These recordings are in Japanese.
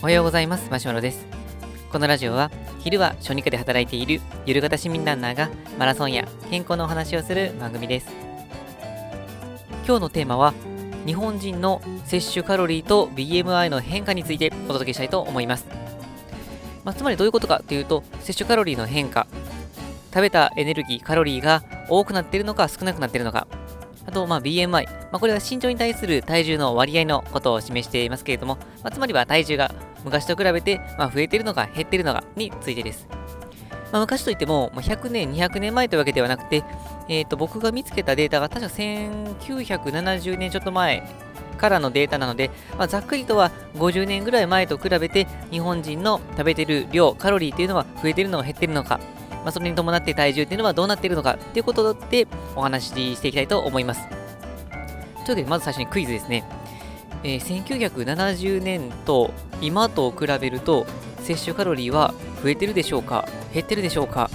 おはようございます。マシュマロです。このラジオは昼は小児科で働いているゆる型市民ランナーがマラソンや健康のお話をする番組です。今日のテーマは日本人の摂取カロリーと BMI の変化についてお届けしたいと思います、まあ、つまりどういうことかというと摂取カロリーの変化食べたエネルギーカロリーが多くなっているのか少なくなっているのかあと、まあ、BMI、まあ、これは身長に対する体重の割合のことを示していますけれども、まあ、つまりは体重が昔と比べて、まあ、増えているのか減っているのかについてです。まあ、昔といっても、100年、200年前というわけではなくて、えー、と僕が見つけたデータが確か1970年ちょっと前からのデータなので、まあ、ざっくりとは50年ぐらい前と比べて日本人の食べている量、カロリーというのは増えているのか減っているのか、まあ、それに伴って体重っていうのはどうなっているのかっていうことでお話ししていきたいと思います。というわけで、まず最初にクイズですね。えー、1970年と今と比べると摂取カロリーは増えてるでしょうか？減ってるでしょうか？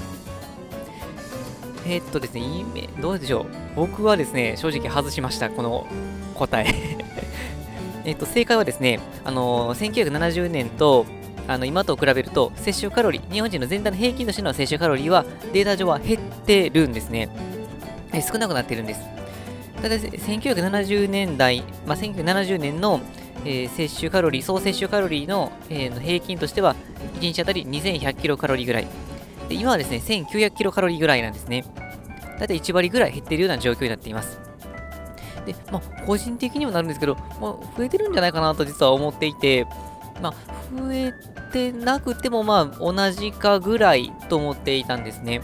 えー、っとですね、いい、どうでしょう？僕はですね、正直外しました、この答え えっと、正解はですね、あのー、1970年とあの今と比べると摂取カロリー、日本人の全体の平均としての摂取カロリーはデータ上は減ってるんですね。少なくなってるんです。ただ、1970年代、まあ、1970年の、えー、摂取カロリー、総摂取カロリーの,、えー、の平均としては、1日あたり2100キロカロリーぐらい。で今はですね、1900キロカロリーぐらいなんですね。だいたい1割ぐらい減っているような状況になっています。で、まあ、個人的にもなるんですけど、まあ、増えてるんじゃないかなと実は思っていて、まあ、増えてなくても、まあ、同じかぐらいと思っていたんですね。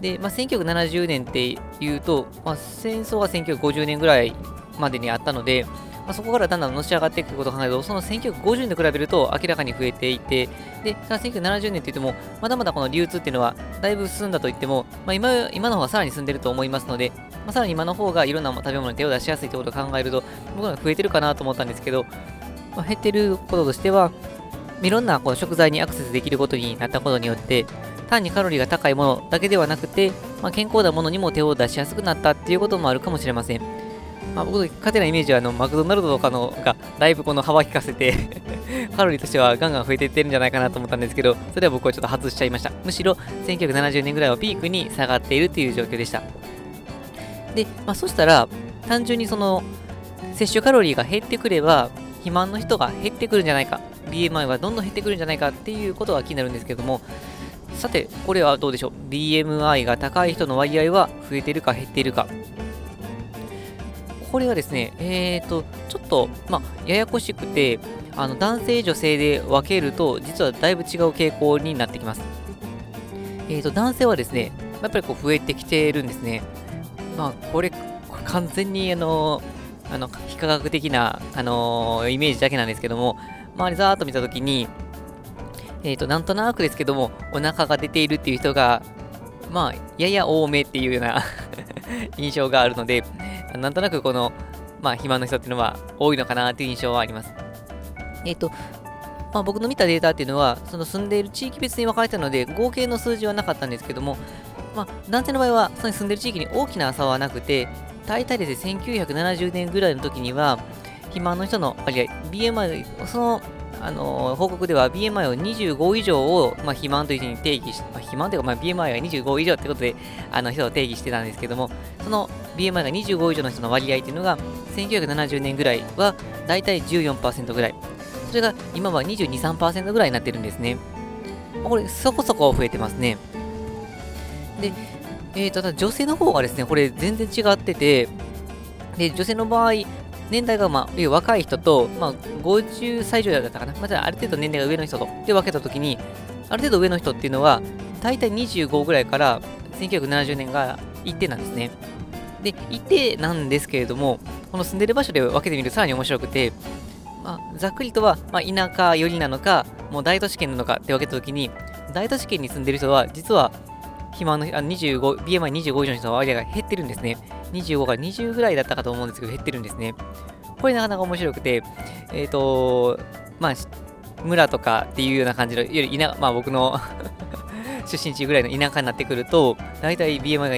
で、まあ、1970年っていうと、まあ、戦争は1950年ぐらいまでにあったので、まあ、そこからだんだんのし上がっていくことを考えると、その1950年と比べると明らかに増えていて、で、1970年って言っても、まだまだこの流通っていうのはだいぶ進んだと言っても、まあ、今今の方がさらに進んでると思いますので、まあ、さらに今の方がいろんな食べ物に手を出しやすいということを考えると、僕は増えてるかなと思ったんですけど、まあ、減ってることとしては、いろんなこの食材にアクセスできることになったことによって、単にカロリーが高いものだけではなくて、まあ、健康なものにも手を出しやすくなったっていうこともあるかもしれません。まあ、僕の勝手なイメージはあのマクドナルドとかのがだいぶこの幅利かせて カロリーとしてはガンガン増えていってるんじゃないかなと思ったんですけど、それは僕はちょっと外しちゃいました。むしろ1970年ぐらいをピークに下がっているという状況でした。で、まあ、そしたら単純にその摂取カロリーが減ってくれば肥満の人が減ってくるんじゃないか。BMI はどんどん減ってくるんじゃないかっていうことが気になるんですけども。さてこれはどうでしょう？BMI が高い人の割合は増えてるか減っているか。これはですねえーとちょっとまあややこしくてあの男性女性で分けると実はだいぶ違う傾向になってきます。えーと男性はですねやっぱりこう増えてきてるんですね。まあこれ完全にあのあの非科学的な、あのー、イメージだけなんですけども、周りざーっと見たときに、えっ、ー、と、なんとなくですけども、お腹が出ているっていう人が、まあ、やや多めっていうような 印象があるので、なんとなくこの、まあ、肥満の人っていうのは多いのかなっていう印象はあります。えっ、ー、と、まあ、僕の見たデータっていうのは、その住んでいる地域別に分かれたので、合計の数字はなかったんですけども、まあ、男性の場合は、その住んでいる地域に大きな差はなくて、大体ですね、1970年ぐらいの時には、肥満の人の割合、BMI、その、あのー、報告では BMI を25以上を、まあ、肥満というふうに定義して、まあ、肥満というか、まあ、BMI が25以上ということで、あの人を定義してたんですけども、その BMI が25以上の人の割合っていうのが、1970年ぐらいはだいたい14%ぐらい。それが今は22、3%ぐらいになってるんですね。これ、そこそこ増えてますね。で、えーと、ただ女性の方がですね、これ全然違ってて、で、女性の場合、年代が、まあ、若い人と、まあ、50歳以上だったかな。また、ある程度年齢が上の人と、で分けたときに、ある程度上の人っていうのは、大体25ぐらいから1970年が一定なんですね。で、一定なんですけれども、この住んでる場所で分けてみるとさらに面白くて、まあ、ざっくりとは、まあ、田舎寄りなのか、もう大都市圏なのかって分けたときに、大都市圏に住んでる人は、実は肥満のあ25、BMI25 以上の人の割合が減ってるんですね。25から20ぐらいだったかと思うんですけど、減ってるんですね。これなかなか面白くて、えっ、ー、と、まあ、村とかっていうような感じの、より田、まあ僕の 出身地ぐらいの田舎になってくると、大体 BMI が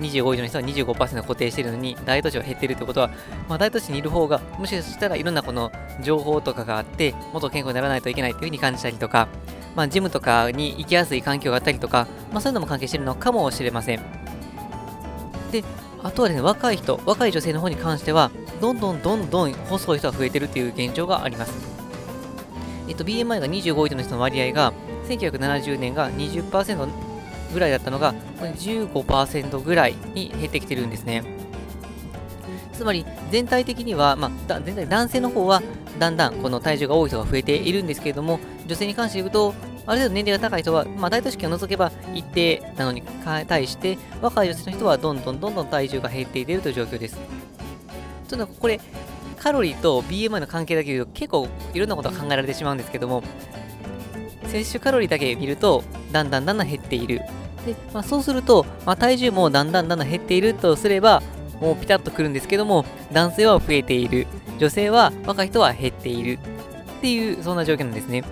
25以上の人は25%固定してるのに、大都市は減ってるってことは、まあ、大都市にいる方が、もしかしたらいろんなこの情報とかがあって、もっと健康にならないといけないっていうふうに感じたりとか、まあ、ジムとかに行きやすい環境があったりとか、まあ、そういうのも関係しているのかもしれません。で、あとはですね、若い人、若い女性の方に関しては、どんどんどんどん細い人が増えてるっていう現状があります。えっと、BMI が25以上の人の割合が、1970年が20%ぐらいだったのが、15%ぐらいに減ってきてるんですね。つまり、全体的には、まあ、全体男性の方は、だんだんこの体重が多い人が増えているんですけれども、女性に関して言うと、ある程度年齢が高い人は、まあ、大都市圏を除けば一定なのに対して、若い女性の人はどんどんどんどん体重が減っていっているという状況です。ちょっとこれ、カロリーと BMI の関係だけ言うと結構いろんなことが考えられてしまうんですけども、摂取カロリーだけ見ると、だんだんだんだん減っている。で、まあ、そうすると、まあ、体重もだんだんだんだん減っているとすれば、もうピタッとくるんですけども、男性は増えている。女性は、若い人は減っている。っていう、そんな状況なんですね。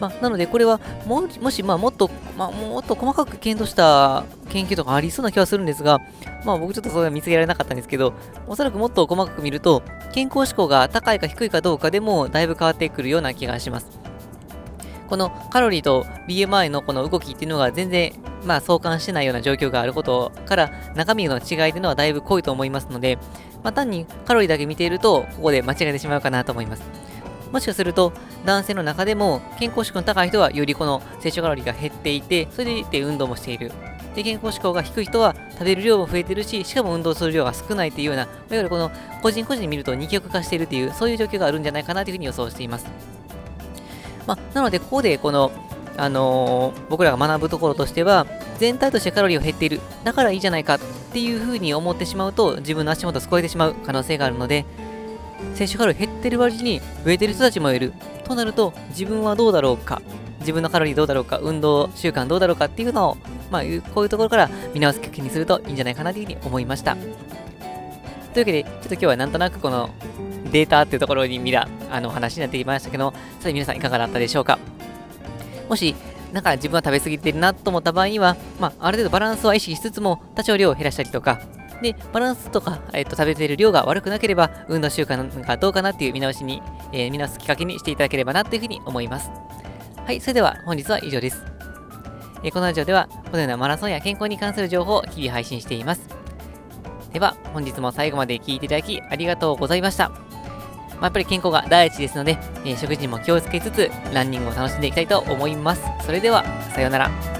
まあ、なので、これはも、もし、まあ、もっと、まあ、もっと細かく検討した研究とかありそうな気はするんですが、まあ、僕ちょっとそれは見つけられなかったんですけど、おそらくもっと細かく見ると、健康志向が高いか低いかどうかでも、だいぶ変わってくるような気がします。このカロリーと BMI のこの動きっていうのが全然、まあ、相関してないような状況があることから、中身の違いっていうのはだいぶ濃いと思いますので、まあ、単にカロリーだけ見ていると、ここで間違えてしまうかなと思います。もしかすると、男性の中でも健康志向の高い人はよりこの摂取カロリーが減っていて、それでいて運動もしている。で、健康志向が低い人は食べる量も増えてるし、しかも運動する量が少ないというような、いわゆるこの個人個人見ると二極化しているという、そういう状況があるんじゃないかなというふうに予想しています。まあ、なので、ここでこの、あのー、僕らが学ぶところとしては、全体としてカロリーが減っている。だからいいじゃないかっていうふうに思ってしまうと、自分の足元を超えてしまう可能性があるので、摂取カロリー減ってる割に増えてる人たちもいる。となると、自分はどうだろうか、自分のカロリーどうだろうか、運動習慣どうだろうかっていうのを、まあ、こういうところから見直すきっかけにするといいんじゃないかなというふうに思いました。というわけで、ちょっと今日はなんとなくこのデータっていうところに見たあの話になってきましたけど、それ皆さんいかがだったでしょうかもし、なんか自分は食べ過ぎてるなと思った場合には、まあ、ある程度バランスは意識しつつも、多少量を減らしたりとか、で、バランスとか、えっ、と、食べてる量が悪くなければ、運動習慣がどうかなっていう見直しに、えー、見直すきっかけにしていただければなというふうに思います。はい、それでは本日は以上です。えー、このラジオでは、このようなマラソンや健康に関する情報を日々配信しています。では、本日も最後まで聞いていただきありがとうございました。まあ、やっぱり健康が第一ですので、えー、食事にも気をつけつつ、ランニングを楽しんでいきたいと思います。それでは、さようなら。